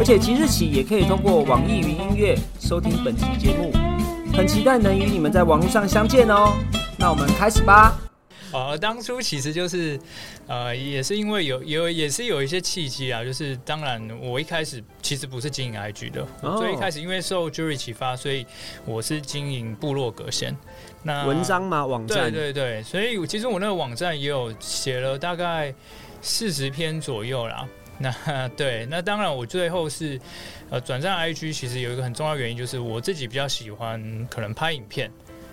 而且即日起也可以通过网易云音乐收听本期节目，很期待能与你们在网络上相见哦。那我们开始吧。呃，当初其实就是，呃，也是因为有有也是有一些契机啊，就是当然我一开始其实不是经营 IG 的，最一开始因为受 Jury 启发，所以我是经营部落格先。那文章嘛？网站？对对对，所以其实我那个网站也有写了大概四十篇左右啦。那对，那当然我最后是呃转战 IG，其实有一个很重要原因就是我自己比较喜欢可能拍影片。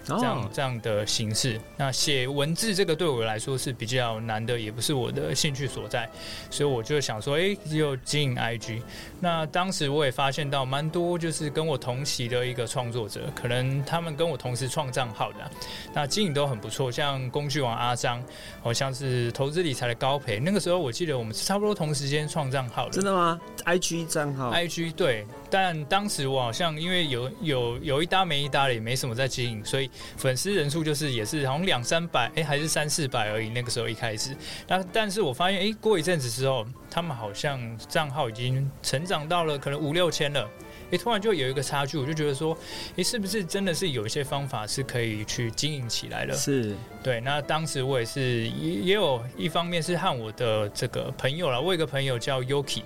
这样这样的形式，那写文字这个对我来说是比较难的，也不是我的兴趣所在，所以我就想说，哎，就经营 IG。那当时我也发现到蛮多，就是跟我同期的一个创作者，可能他们跟我同时创账号的，那经营都很不错，像工具王阿张，好像是投资理财的高培。那个时候我记得我们是差不多同时间创账号的，真的吗？IG 账号？IG 对。但当时我好像因为有有有一搭没一搭的，也没什么在经营，所以粉丝人数就是也是好像两三百，哎，还是三四百而已。那个时候一开始，那但是我发现，哎，过一阵子之后，他们好像账号已经成长到了可能五六千了，哎，突然就有一个差距，我就觉得说，哎，是不是真的是有一些方法是可以去经营起来的？是对。那当时我也是也也有一方面是和我的这个朋友了，我有一个朋友叫 Yuki。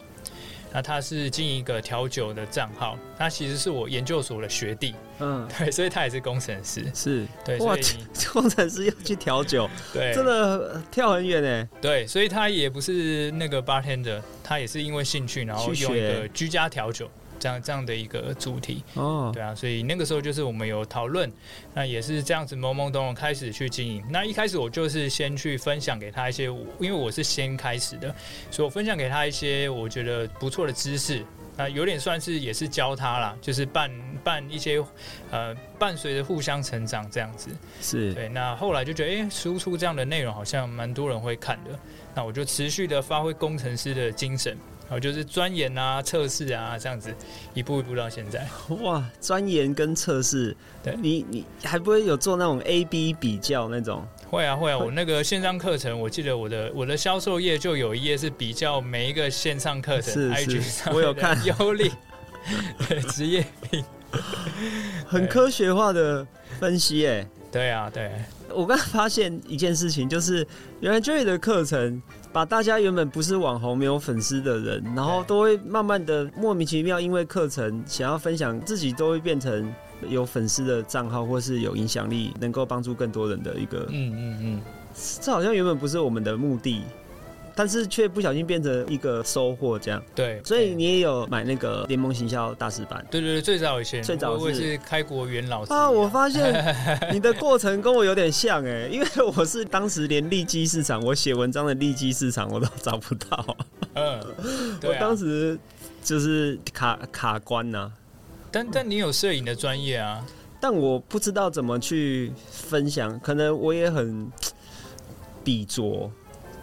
那他是经营一个调酒的账号，他其实是我研究所的学弟，嗯，对，所以他也是工程师，是对，所以 工程师要去调酒，对，真的跳很远呢，对，所以他也不是那个 bartender，他也是因为兴趣，然后用一个居家调酒。这样这样的一个主题哦，对啊，所以那个时候就是我们有讨论，那也是这样子懵懵懂懂开始去经营。那一开始我就是先去分享给他一些，因为我是先开始的，所以我分享给他一些我觉得不错的知识，那有点算是也是教他啦，就是伴伴一些呃伴随着互相成长这样子。是对，那后来就觉得哎，输出这样的内容好像蛮多人会看的，那我就持续的发挥工程师的精神。然后就是钻研啊、测试啊，这样子一步一步到现在。哇，钻研跟测试，对你你还不会有做那种 A B 比较那种？会啊会啊，我那个线上课程，我记得我的我的销售页就有一页是比较每一个线上课程，IG 上我有看 优劣，对职业病，很科学化的分析诶。对啊对，我刚发现一件事情，就是原来 Joy 的课程。把大家原本不是网红、没有粉丝的人，然后都会慢慢的莫名其妙，因为课程想要分享自己，都会变成有粉丝的账号，或是有影响力，能够帮助更多人的一个。嗯嗯嗯，这好像原本不是我们的目的。但是却不小心变成一个收获，这样对，所以你也有买那个联盟行销大师版，对对对，最早以前最早是开国元老师啊。我发现你的过程跟我有点像哎，因为我是当时连利基市场，我写文章的利基市场我都找不到，嗯，我当时就是卡卡关呐。但但你有摄影的专业啊，但我不知道怎么去分享，可能我也很笔拙。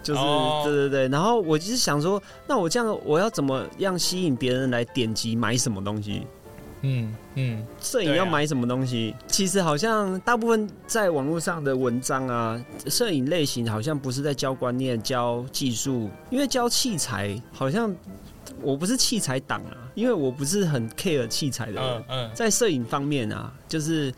就是对对对，然后我就是想说，那我这样我要怎么样吸引别人来点击买什么东西？嗯嗯，摄影要买什么东西？其实好像大部分在网络上的文章啊，摄影类型好像不是在教观念、教技术，因为教器材好像我不是器材党啊，因为我不是很 care 器材的人。嗯嗯，在摄影方面啊，就是。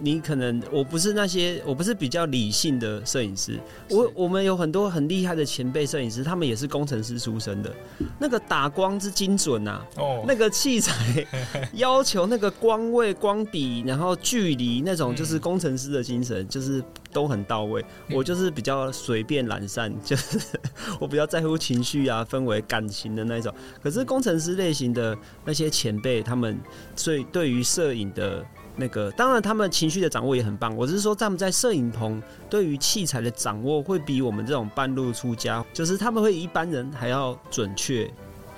你可能我不是那些，我不是比较理性的摄影师。我我们有很多很厉害的前辈摄影师，他们也是工程师出身的。那个打光之精准呐，哦，那个器材 要求那个光位、光比，然后距离那种，就是工程师的精神，就是都很到位。我就是比较随便懒散，就是 我比较在乎情绪啊、氛围、感情的那种。可是工程师类型的那些前辈，他们最对于摄影的。那个当然，他们情绪的掌握也很棒。我只是说，他们在摄影棚对于器材的掌握，会比我们这种半路出家，就是他们会一般人还要准确。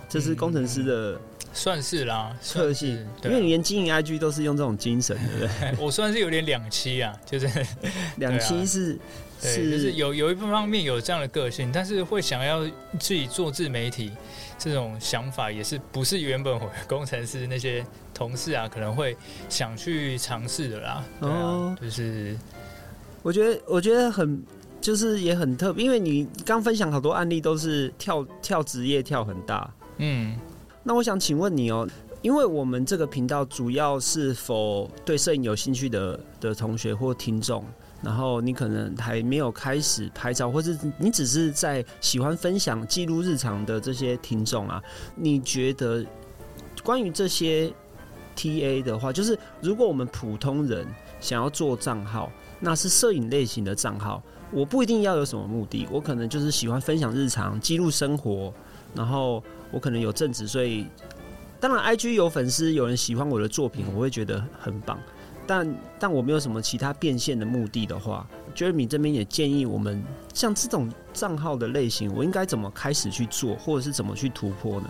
这是工程师的算是啦，特性，因为你连经营 IG 都是用这种精神，对不对？我算是有点两期啊，就是 两期是是就是有有一方面有这样的个性，但是会想要自己做自媒体这种想法，也是不是原本我工程师那些同事啊可能会想去尝试的啦。哦，就是我觉得我觉得很就是也很特别，因为你刚分享好多案例都是跳跳职业跳很大，嗯。那我想请问你哦，因为我们这个频道主要是否对摄影有兴趣的的同学或听众，然后你可能还没有开始拍照，或是你只是在喜欢分享记录日常的这些听众啊，你觉得关于这些 TA 的话，就是如果我们普通人想要做账号，那是摄影类型的账号，我不一定要有什么目的，我可能就是喜欢分享日常、记录生活，然后。我可能有正职，所以当然，IG 有粉丝，有人喜欢我的作品，我会觉得很棒。但但我没有什么其他变现的目的的话，Jeremy 这边也建议我们，像这种账号的类型，我应该怎么开始去做，或者是怎么去突破呢？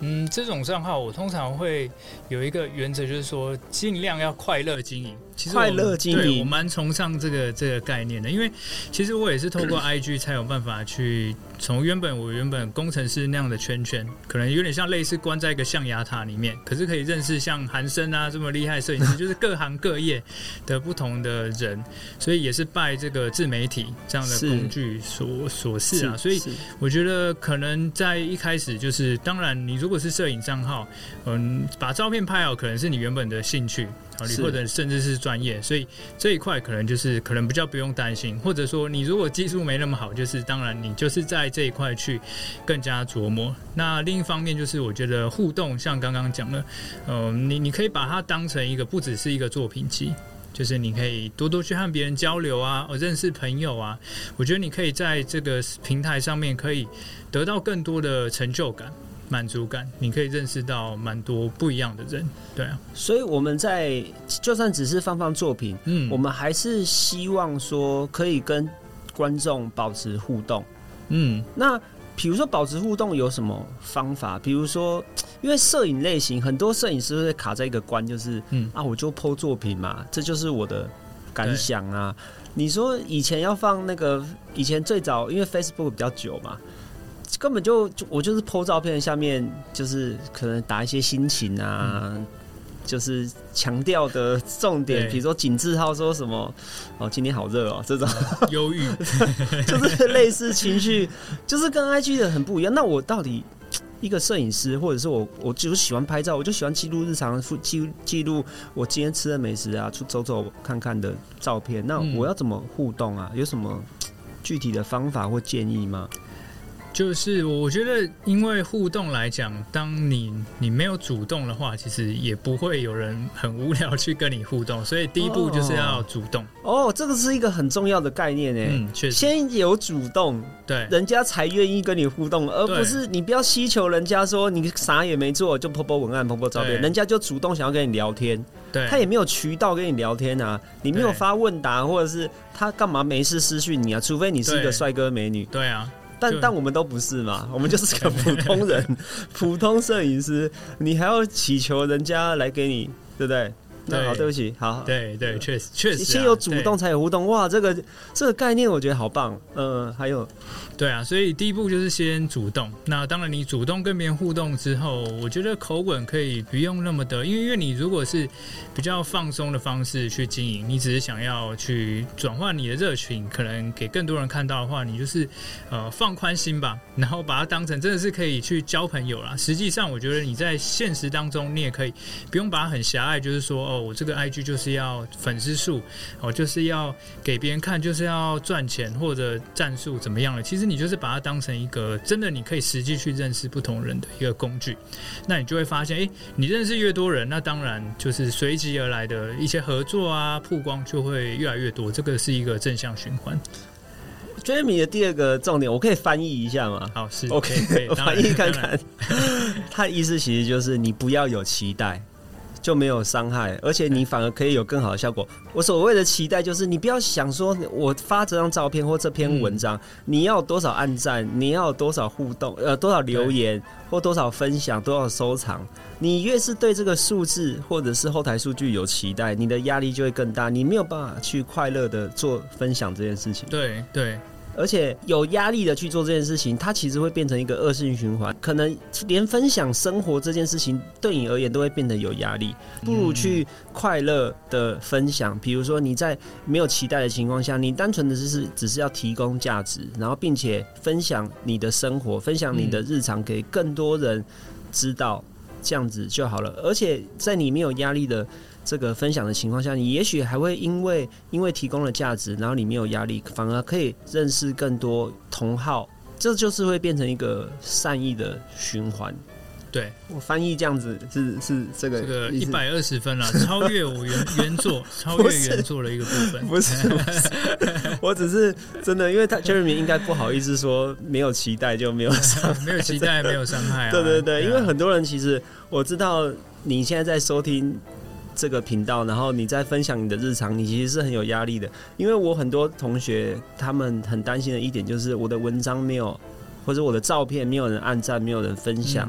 嗯，这种账号我通常会有一个原则，就是说尽量要快乐经营。其实快乐经营，我蛮崇尚这个这个概念的，因为其实我也是透过 IG 才有办法去从原本我原本工程师那样的圈圈，可能有点像类似关在一个象牙塔里面，可是可以认识像韩生啊这么厉害摄影师，就是各行各业的不同的人，所以也是拜这个自媒体这样的工具所所赐啊。所以我觉得可能在一开始就是，当然你如果是摄影账号，嗯，把照片拍好，可能是你原本的兴趣。或者甚至是专业，所以这一块可能就是可能比较不用担心，或者说你如果技术没那么好，就是当然你就是在这一块去更加琢磨。那另一方面就是我觉得互动，像刚刚讲的，嗯，你你可以把它当成一个不只是一个作品集，就是你可以多多去和别人交流啊，我认识朋友啊，我觉得你可以在这个平台上面可以得到更多的成就感。满足感，你可以认识到蛮多不一样的人，对啊。所以我们在就算只是放放作品，嗯，我们还是希望说可以跟观众保持互动，嗯。那比如说保持互动有什么方法？比如说，因为摄影类型，很多摄影师会卡在一个关，就是嗯啊，我就剖作品嘛，这就是我的感想啊。你说以前要放那个，以前最早因为 Facebook 比较久嘛。根本就就我就是 po 照片，下面就是可能打一些心情啊，就是强调的重点，比如说景字号说什么哦，今天好热哦，这种忧郁，就是类似情绪，就是跟 IG 的很不一样。那我到底一个摄影师，或者是我，我就是喜欢拍照，我就喜欢记录日常，记记录我今天吃的美食啊，出走走看看的照片。那我要怎么互动啊？有什么具体的方法或建议吗？就是我觉得，因为互动来讲，当你你没有主动的话，其实也不会有人很无聊去跟你互动。所以第一步就是要主动。哦，这个是一个很重要的概念诶。嗯，确实，先有主动，对，人家才愿意跟你互动，而不是你不要希求人家说你啥也没做就泼泼文案、泼泼照片，人家就主动想要跟你聊天。对，他也没有渠道跟你聊天啊，你没有发问答，或者是他干嘛没事私讯你啊？除非你是一个帅哥美女。对啊。但但我们都不是嘛，我们就是个普通人，普通摄影师，你还要祈求人家来给你，对不对？那好，对不起，好，对对，确实确实，先有主动才有互动，哇，这个这个概念我觉得好棒，呃，还有。对啊，所以第一步就是先主动。那当然，你主动跟别人互动之后，我觉得口吻可以不用那么的，因为因为你如果是比较放松的方式去经营，你只是想要去转换你的热情，可能给更多人看到的话，你就是呃放宽心吧，然后把它当成真的是可以去交朋友啦。实际上，我觉得你在现实当中，你也可以不用把它很狭隘，就是说哦，我这个 IG 就是要粉丝数，哦，就是要给别人看，就是要赚钱或者战术怎么样的。其实。你就是把它当成一个真的，你可以实际去认识不同人的一个工具，那你就会发现，哎，你认识越多人，那当然就是随即而来的一些合作啊、曝光就会越来越多，这个是一个正向循环。Jamie 的第二个重点，我可以翻译一下吗？好，是 OK，我 翻译看看。他的意思其实就是你不要有期待，就没有伤害，而且你反而可以有更好的效果。我所谓的期待就是，你不要想说我发这张照片或这篇文章，你要多少按赞，你要多少互动，呃，多少留言或多少分享，多少收藏。你越是对这个数字或者是后台数据有期待，你的压力就会更大，你没有办法去快乐的做分享这件事情。对对。而且有压力的去做这件事情，它其实会变成一个恶性循环。可能连分享生活这件事情对你而言都会变得有压力，不如去快乐的分享。比如说你在没有期待的情况下，你单纯的就是只是要提供价值，然后并且分享你的生活，分享你的日常给更多人知道，这样子就好了。而且在你没有压力的。这个分享的情况下，你也许还会因为因为提供了价值，然后你没有压力，反而可以认识更多同好，这就是会变成一个善意的循环。对我翻译这样子是是这个这个一百二十分了，超越我原原作，超越原作的一个部分。不是，我只是真的，因为他 Jeremy 应该不好意思说没有期待就没有 伤，没有期待没有伤害。对对对，因为很多人其实我知道你现在在收听。这个频道，然后你在分享你的日常，你其实是很有压力的。因为我很多同学他们很担心的一点就是我的文章没有，或者我的照片没有人按赞，没有人分享，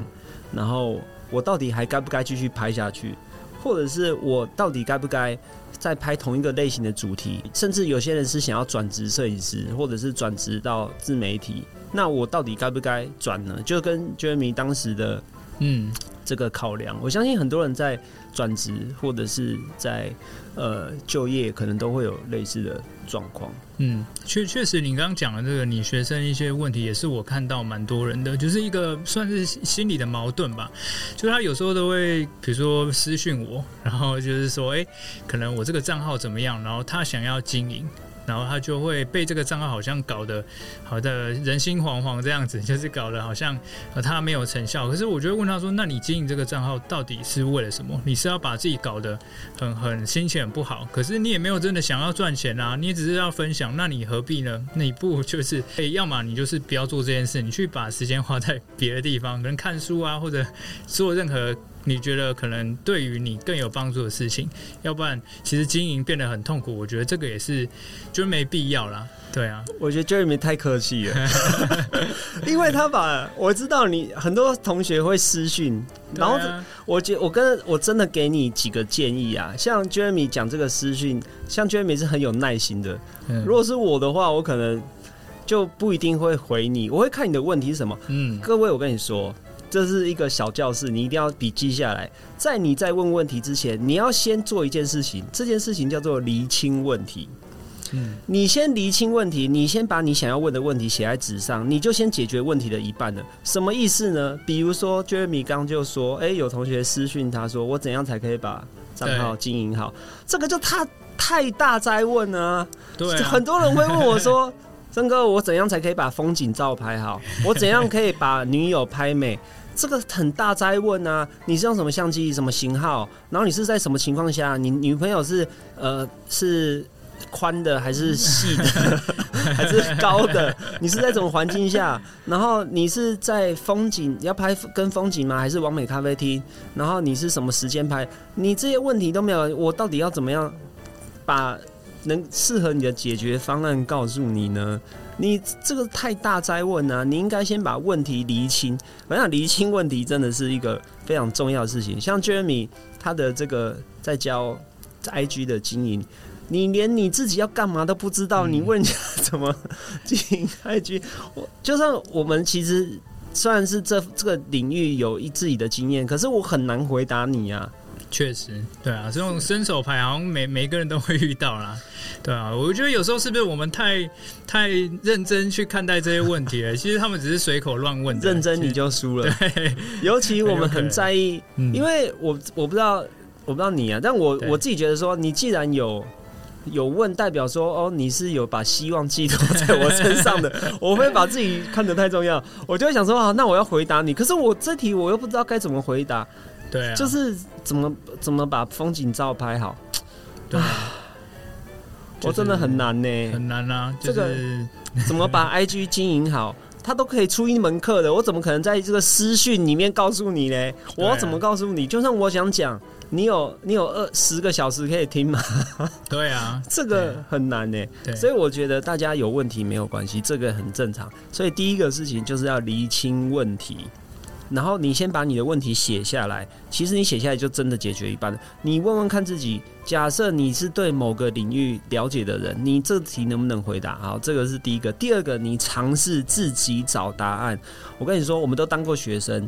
然后我到底还该不该继续拍下去？或者是我到底该不该再拍同一个类型的主题？甚至有些人是想要转职摄影师，或者是转职到自媒体，那我到底该不该转呢？就跟 Jeremy 当时的嗯这个考量，我相信很多人在。转职或者是在呃就业，可能都会有类似的状况。嗯，确确实，你刚刚讲的这个，你学生一些问题，也是我看到蛮多人的，就是一个算是心理的矛盾吧。就他有时候都会，比如说私讯我，然后就是说，哎，可能我这个账号怎么样，然后他想要经营。然后他就会被这个账号好像搞得好的人心惶惶这样子，就是搞得好像呃他没有成效。可是我就会问他说：“那你经营这个账号到底是为了什么？你是要把自己搞得很很心情很不好？可是你也没有真的想要赚钱啊，你只是要分享，那你何必呢？那 你不就是诶，要么你就是不要做这件事，你去把时间花在别的地方，可能看书啊，或者做任何。”你觉得可能对于你更有帮助的事情，要不然其实经营变得很痛苦。我觉得这个也是，就没必要啦。对啊，我觉得 Jeremy 太客气了，因为他把我知道你很多同学会私讯，然后我觉我跟我真的给你几个建议啊。像 Jeremy 讲这个私讯，像 Jeremy 是很有耐心的。如果是我的话，我可能就不一定会回你，我会看你的问题是什么。嗯，各位，我跟你说。这是一个小教室，你一定要笔记下来。在你在问问题之前，你要先做一件事情，这件事情叫做厘清问题。嗯，你先厘清问题，你先把你想要问的问题写在纸上，你就先解决问题的一半了。什么意思呢？比如说，Jeremy 刚就说，哎，有同学私讯他说，我怎样才可以把账号经营好？这个就他太大灾问啊！对，很多人会问我说，曾哥，我怎样才可以把风景照拍好？我怎样可以把女友拍美？这个很大灾问啊！你是用什么相机、什么型号？然后你是在什么情况下？你女朋友是呃是宽的还是细的 还是高的？你是在什么环境下？然后你是在风景要拍跟风景吗？还是完美咖啡厅？然后你是什么时间拍？你这些问题都没有，我到底要怎么样把能适合你的解决方案告诉你呢？你这个太大灾问啊！你应该先把问题厘清。我想厘清问题真的是一个非常重要的事情。像 Jeremy 他的这个在教 IG 的经营，你连你自己要干嘛都不知道，你问人家怎么经营 IG？我就算我们其实虽然是这这个领域有一自己的经验，可是我很难回答你啊。确实，对啊，这种伸手牌好像每每个人都会遇到啦。对啊，我觉得有时候是不是我们太太认真去看待这些问题了？其实他们只是随口乱问，认真你就输了。对，尤其我们很在意，因为我我不知道我不知道你啊，但我我自己觉得说，你既然有有问，代表说哦，你是有把希望寄托在我身上的，我会把自己看得太重要，我就会想说啊，那我要回答你，可是我这题我又不知道该怎么回答。对，就是怎么怎么把风景照拍好。对，我真的很难呢，很难啊。这个怎么把 IG 经营好，他都可以出一门课的。我怎么可能在这个私讯里面告诉你嘞？我要怎么告诉你？就算我想讲，你有你有二十个小时可以听吗？对啊，这个很难呢。所以我觉得大家有问题没有关系，这个很正常。所以第一个事情就是要厘清问题。然后你先把你的问题写下来，其实你写下来就真的解决一半了。你问问看自己，假设你是对某个领域了解的人，你这题能不能回答？好，这个是第一个。第二个，你尝试自己找答案。我跟你说，我们都当过学生。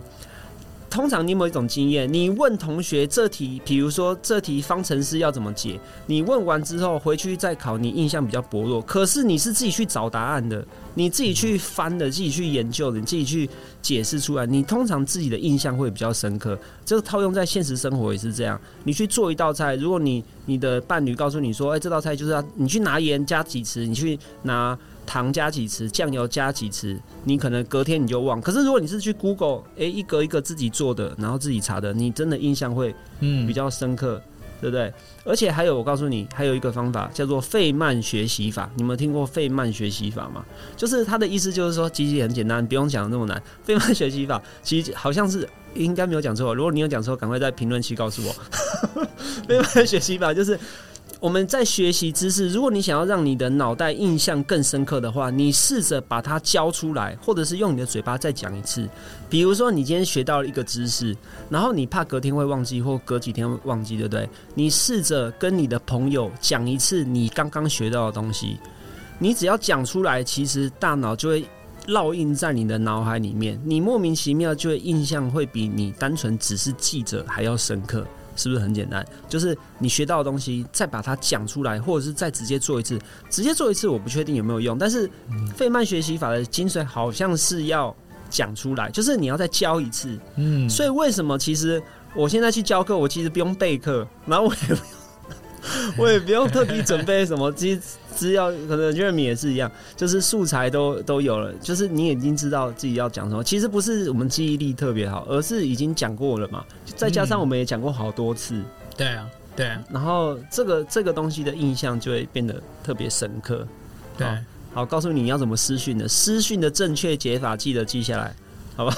通常你有没有一种经验？你问同学这题，比如说这题方程式要怎么解？你问完之后回去再考，你印象比较薄弱。可是你是自己去找答案的，你自己去翻的，自己去研究的，你自己去解释出来，你通常自己的印象会比较深刻。这个套用在现实生活也是这样。你去做一道菜，如果你你的伴侣告诉你说：“哎，这道菜就是要你去拿盐加几匙，你去拿。”糖加几匙，酱油加几匙，你可能隔天你就忘。可是如果你是去 Google，哎，一格一个自己做的，然后自己查的，你真的印象会嗯比较深刻，对不对？而且还有，我告诉你，还有一个方法叫做费曼学习法。你们听过费曼学习法吗？就是他的意思就是说，其实很简单，不用讲那么难。费曼学习法其实好像是应该没有讲错。如果你有讲错，赶快在评论区告诉我。费曼学习法就是。我们在学习知识，如果你想要让你的脑袋印象更深刻的话，你试着把它教出来，或者是用你的嘴巴再讲一次。比如说，你今天学到了一个知识，然后你怕隔天会忘记，或隔几天会忘记，对不对？你试着跟你的朋友讲一次你刚刚学到的东西。你只要讲出来，其实大脑就会烙印在你的脑海里面，你莫名其妙就会印象会比你单纯只是记着还要深刻。是不是很简单？就是你学到的东西，再把它讲出来，或者是再直接做一次。直接做一次，我不确定有没有用。但是费曼学习法的精髓好像是要讲出来，就是你要再教一次。嗯，所以为什么其实我现在去教课，我其实不用备课，然后我也 我也不用特地准备什么资资料，可能 Jeremy 也是一样，就是素材都都有了，就是你已经知道自己要讲什么。其实不是我们记忆力特别好，而是已经讲过了嘛。再加上我们也讲过好多次，对啊，对啊。然后这个这个东西的印象就会变得特别深刻。对，好，告诉你要怎么私讯的，私讯的正确解法记得记下来，好吧？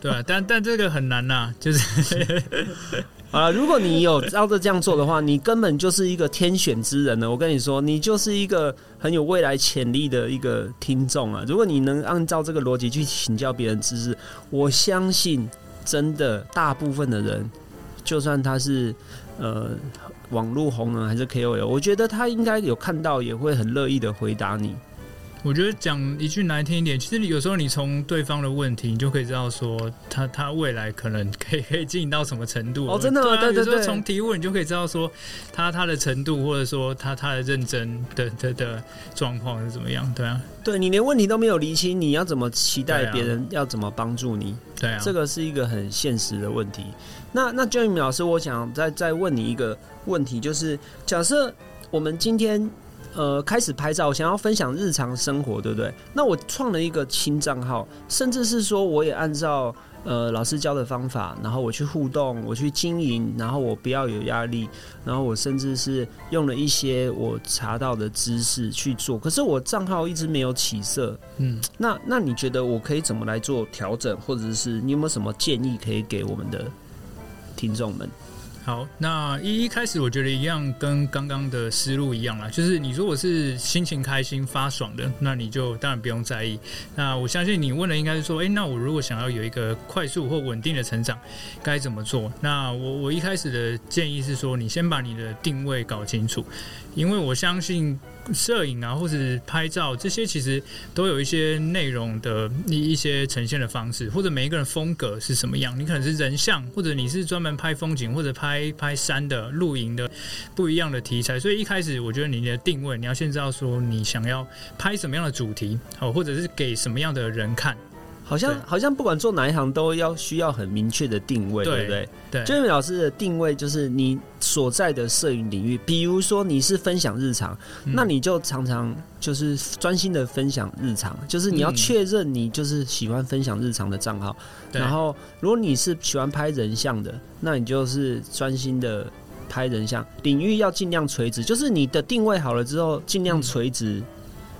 对，但但这个很难呐，就是。啊，如果你有照着这样做的话，你根本就是一个天选之人呢。我跟你说，你就是一个很有未来潜力的一个听众啊！如果你能按照这个逻辑去请教别人知识，我相信真的大部分的人，就算他是呃网络红人还是 KOL，我觉得他应该有看到，也会很乐意的回答你。我觉得讲一句难听一点，其实有时候你从对方的问题，你就可以知道说他他未来可能可以可以进行到什么程度。哦，真的，对对对，从提问你就可以知道说他他的程度，或者说他他的认真的的的状况是怎么样，对啊。对你连问题都没有理清，你要怎么期待别人要怎么帮助你？对啊，这个是一个很现实的问题。那那 Jamie 老师，我想再再问你一个问题，就是假设我们今天。呃，开始拍照，想要分享日常生活，对不对？那我创了一个新账号，甚至是说，我也按照呃老师教的方法，然后我去互动，我去经营，然后我不要有压力，然后我甚至是用了一些我查到的知识去做。可是我账号一直没有起色，嗯，那那你觉得我可以怎么来做调整，或者是你有没有什么建议可以给我们的听众们？好，那一一开始我觉得一样，跟刚刚的思路一样啦，就是你如果是心情开心发爽的，那你就当然不用在意。那我相信你问的应该是说，哎，那我如果想要有一个快速或稳定的成长，该怎么做？那我我一开始的建议是说，你先把你的定位搞清楚，因为我相信。摄影啊，或者拍照这些，其实都有一些内容的一一些呈现的方式，或者每一个人风格是什么样。你可能是人像，或者你是专门拍风景，或者拍拍山的、露营的，不一样的题材。所以一开始，我觉得你的定位，你要先知道说你想要拍什么样的主题，哦，或者是给什么样的人看。好像好像不管做哪一行都要需要很明确的定位，对不对？对，Jamie 老师的定位就是你所在的摄影领域，比如说你是分享日常，那你就常常就是专心的分享日常，就是你要确认你就是喜欢分享日常的账号。然后，如果你是喜欢拍人像的，那你就是专心的拍人像，领域要尽量垂直，就是你的定位好了之后，尽量垂直。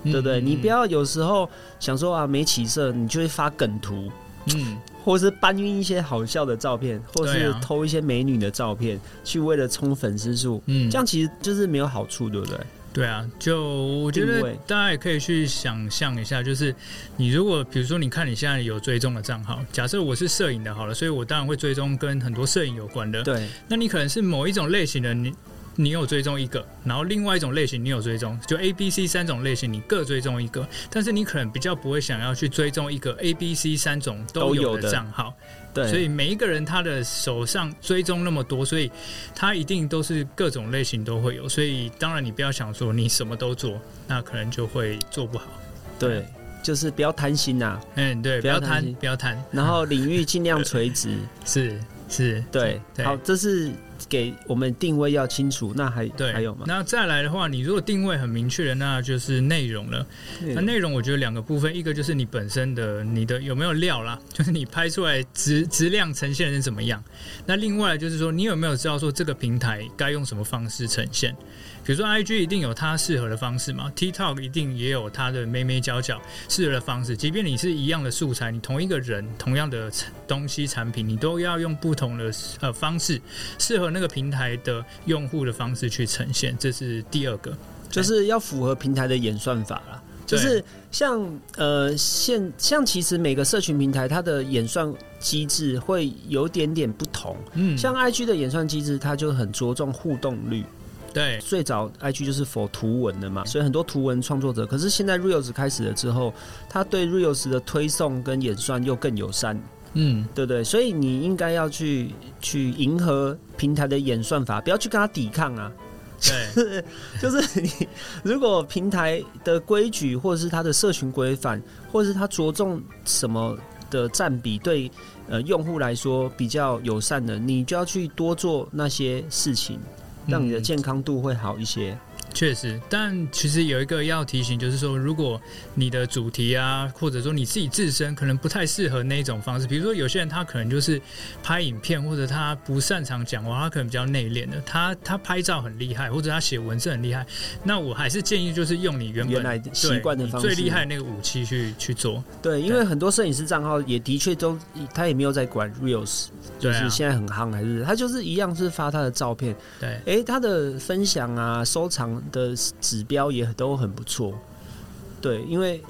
对不对？你不要有时候想说啊没起色，你就会发梗图，嗯，或是搬运一些好笑的照片，或是偷一些美女的照片，去为了冲粉丝数，嗯，这样其实就是没有好处，对不对？对啊，就我觉得大家也可以去想象一下，就是你如果比如说你看你现在有追踪的账号，假设我是摄影的，好了，所以我当然会追踪跟很多摄影有关的。对，那你可能是某一种类型的你。你有追踪一个，然后另外一种类型你有追踪，就 A、B、C 三种类型你各追踪一个，但是你可能比较不会想要去追踪一个 A、B、C 三种都有的账号，对，所以每一个人他的手上追踪那么多，所以他一定都是各种类型都会有，所以当然你不要想说你什么都做，那可能就会做不好。对，就是不要贪心呐，嗯，对，不要贪，不要贪，然后领域尽量垂直，是是，对，好，这是。给我们定位要清楚，那还对还有吗？那再来的话，你如果定位很明确的，那就是内容了。那内容我觉得两个部分，一个就是你本身的你的有没有料啦，就是你拍出来质质量呈现是怎么样。那另外就是说，你有没有知道说这个平台该用什么方式呈现？比如说，I G 一定有它适合的方式嘛，TikTok 一定也有它的眉眉角角适合的方式。即便你是一样的素材，你同一个人、同样的东西产品，你都要用不同的呃方式，适合那个平台的用户的方式去呈现。这是第二个，就是要符合平台的演算法啦。就是像呃，现像其实每个社群平台它的演算机制会有点点不同。嗯，像 I G 的演算机制，它就很着重互动率。对，最早 IG 就是否图文的嘛，所以很多图文创作者。可是现在 Reels 开始了之后，他对 Reels 的推送跟演算又更友善，嗯，对不对？所以你应该要去去迎合平台的演算法，不要去跟他抵抗啊。对，就是你如果平台的规矩，或者是它的社群规范，或者是它着重什么的占比对呃用户来说比较友善的，你就要去多做那些事情。让你的健康度会好一些。确实，但其实有一个要提醒，就是说，如果你的主题啊，或者说你自己自身可能不太适合那一种方式，比如说有些人他可能就是拍影片，或者他不擅长讲话，他可能比较内敛的，他他拍照很厉害，或者他写文字很厉害，那我还是建议就是用你原本来习惯的方式，最厉害那个武器去去做。对，因为很多摄影师账号也的确都他也没有在管 reels，就是现在很夯还是他就是一样是发他的照片。对，哎，他的分享啊，收藏。的指标也都很不错，对，因为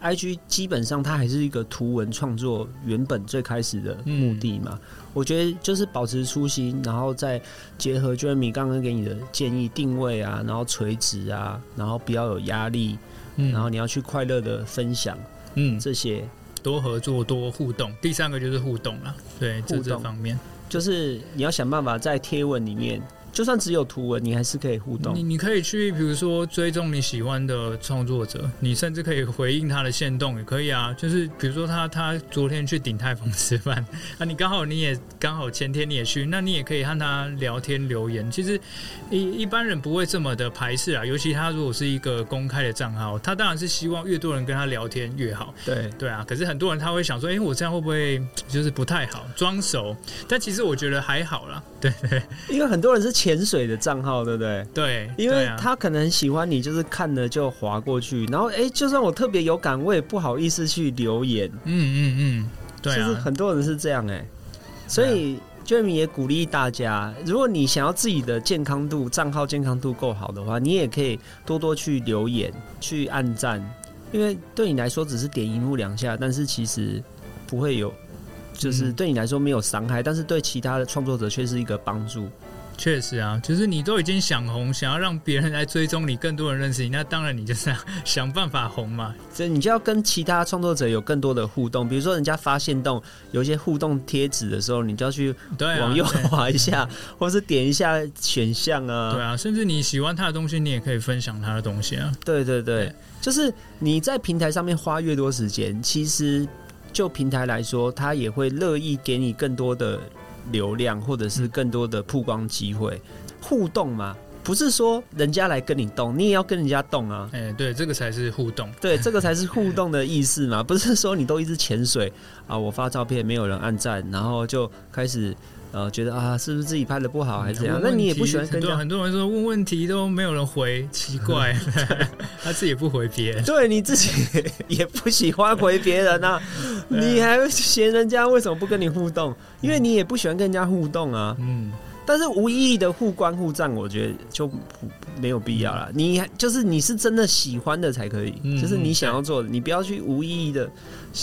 I G 基本上它还是一个图文创作原本最开始的目的嘛。我觉得就是保持初心，然后再结合 Jeremy 刚刚给你的建议定位啊，然后垂直啊，然后不要有压力，嗯然后你要去快乐的分享，嗯，这些多合作多互动。第三个就是互动啊，对，互动方面就是你要想办法在贴文里面。就算只有图文，你还是可以互动。你你可以去，比如说追踪你喜欢的创作者，你甚至可以回应他的线动，也可以啊。就是比如说他他昨天去鼎泰丰吃饭，啊，你刚好你也刚好前天你也去，那你也可以和他聊天留言。其实一一般人不会这么的排斥啊，尤其他如果是一个公开的账号，他当然是希望越多人跟他聊天越好。对对啊，可是很多人他会想说，哎，我这样会不会就是不太好装熟？但其实我觉得还好啦。对对，因为很多人是。潜水的账号对不对？对，因为他可能喜欢你，就是看了就划过去，然后哎，就算我特别有感，我也不好意思去留言。嗯嗯嗯，对啊，很多人是这样哎，所以 Jamie 也鼓励大家，如果你想要自己的健康度账号健康度够好的话，你也可以多多去留言、去按赞，因为对你来说只是点一幕两下，但是其实不会有，就是对你来说没有伤害，但是对其他的创作者却是一个帮助。确实啊，就是你都已经想红，想要让别人来追踪你，更多人认识你，那当然你就是要 想办法红嘛。所以你就要跟其他创作者有更多的互动，比如说人家发现动有一些互动贴纸的时候，你就要去往右滑一下，或是点一下选项啊。对啊，甚至你喜欢他的东西，你也可以分享他的东西啊。对对对，就是你在平台上面花越多时间，其实就平台来说，他也会乐意给你更多的。流量或者是更多的曝光机会，互动嘛，不是说人家来跟你动，你也要跟人家动啊。哎，对，这个才是互动，对，这个才是互 动的意思嘛，不是说你都一直潜水啊，我发照片没有人按赞，然后就开始呃觉得啊是不是自己拍的不好还是怎样？那你也不喜欢跟很多人家很多人说问问题都没有人回，奇怪，他自己也不回别人。对你自己也不喜欢回别人啊，你还嫌人家为什么不跟你互动？因为你也不喜欢跟人家互动啊。嗯，但是无意义的互关互赞，我觉得就没有必要了。你就是你是真的喜欢的才可以，嗯就是你想要做的，你不要去无意义的。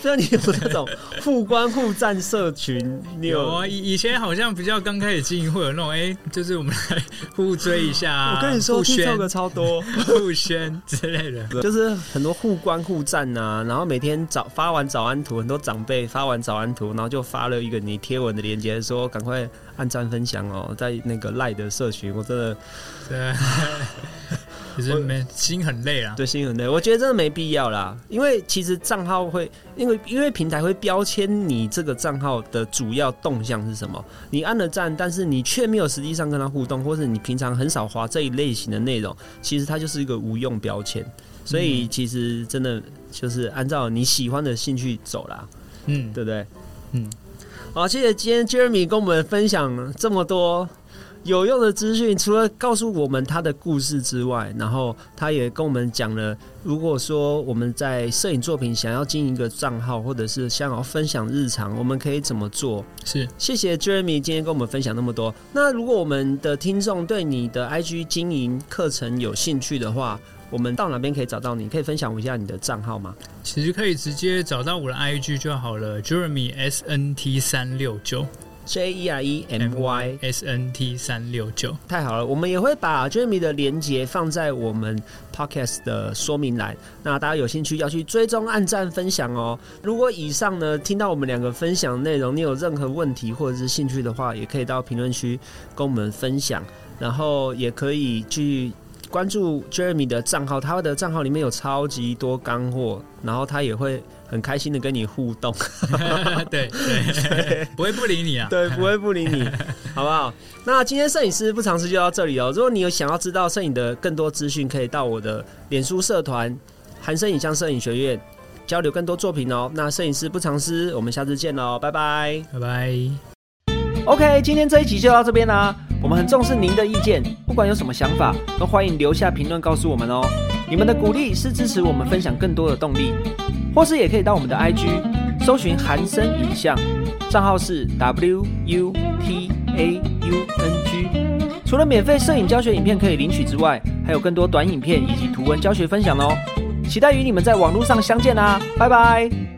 虽然你有那种互关互赞社群，你有有啊，以以前好像比较刚开始经营会有那种，哎、就是我们来互追一下、啊，我跟你说互宣，TikTok 超多，互宣之类的。就是很多互关互赞啊、然后每天早发完早安图，很多长辈发完早安图，然后就发了一个你贴文的链接，说赶快按赞分享哦，在那个赖的社群，我真的对，其 实没心很累啊。对心很累，我觉得真的没必要啦，因为其实账号会，因为因为平台会标签你这个账号的主要动向是什么，你按了赞，但是你却没有实际上跟他互动，或是你平常很少发这一类型的内容，其实它就是一个无用标签，所以其实真的就是按照你喜欢的兴趣走啦，嗯，对不对？嗯，好，谢谢今天 Jeremy 跟我们分享这么多有用的资讯，除了告诉我们他的故事之外，然后他也跟我们讲了，如果说我们在摄影作品想要经营一个账号，或者是想要分享日常，我们可以怎么做？是谢谢 Jeremy 今天跟我们分享那么多。那如果我们的听众对你的 IG 经营课程有兴趣的话，我们到哪边可以找到你？可以分享一下你的账号吗？其实可以直接找到我的 IG 就好了，Jeremy S N T 三六九 J E R E M Y S N T 三六九。太好了，我们也会把 Jeremy 的连接放在我们 Podcast 的说明栏，那大家有兴趣要去追踪、按赞、分享哦。如果以上呢听到我们两个分享内容，你有任何问题或者是兴趣的话，也可以到评论区跟我们分享，然后也可以去。关注 Jeremy 的账号，他的账号里面有超级多干货，然后他也会很开心的跟你互动。对 对，不会不理你啊。对，不会不理你，好不好？那今天摄影师不尝试就到这里哦。如果你有想要知道摄影的更多资讯，可以到我的脸书社团“韩生影像摄影学院”交流更多作品哦。那摄影师不尝试，我们下次见喽，拜拜。拜拜。OK，今天这一集就到这边啦。我们很重视您的意见，不管有什么想法，都欢迎留下评论告诉我们哦。你们的鼓励是支持我们分享更多的动力，或是也可以到我们的 IG 搜寻韩生影像，账号是 W U T A U N G。除了免费摄影教学影片可以领取之外，还有更多短影片以及图文教学分享哦。期待与你们在网络上相见啦，拜拜。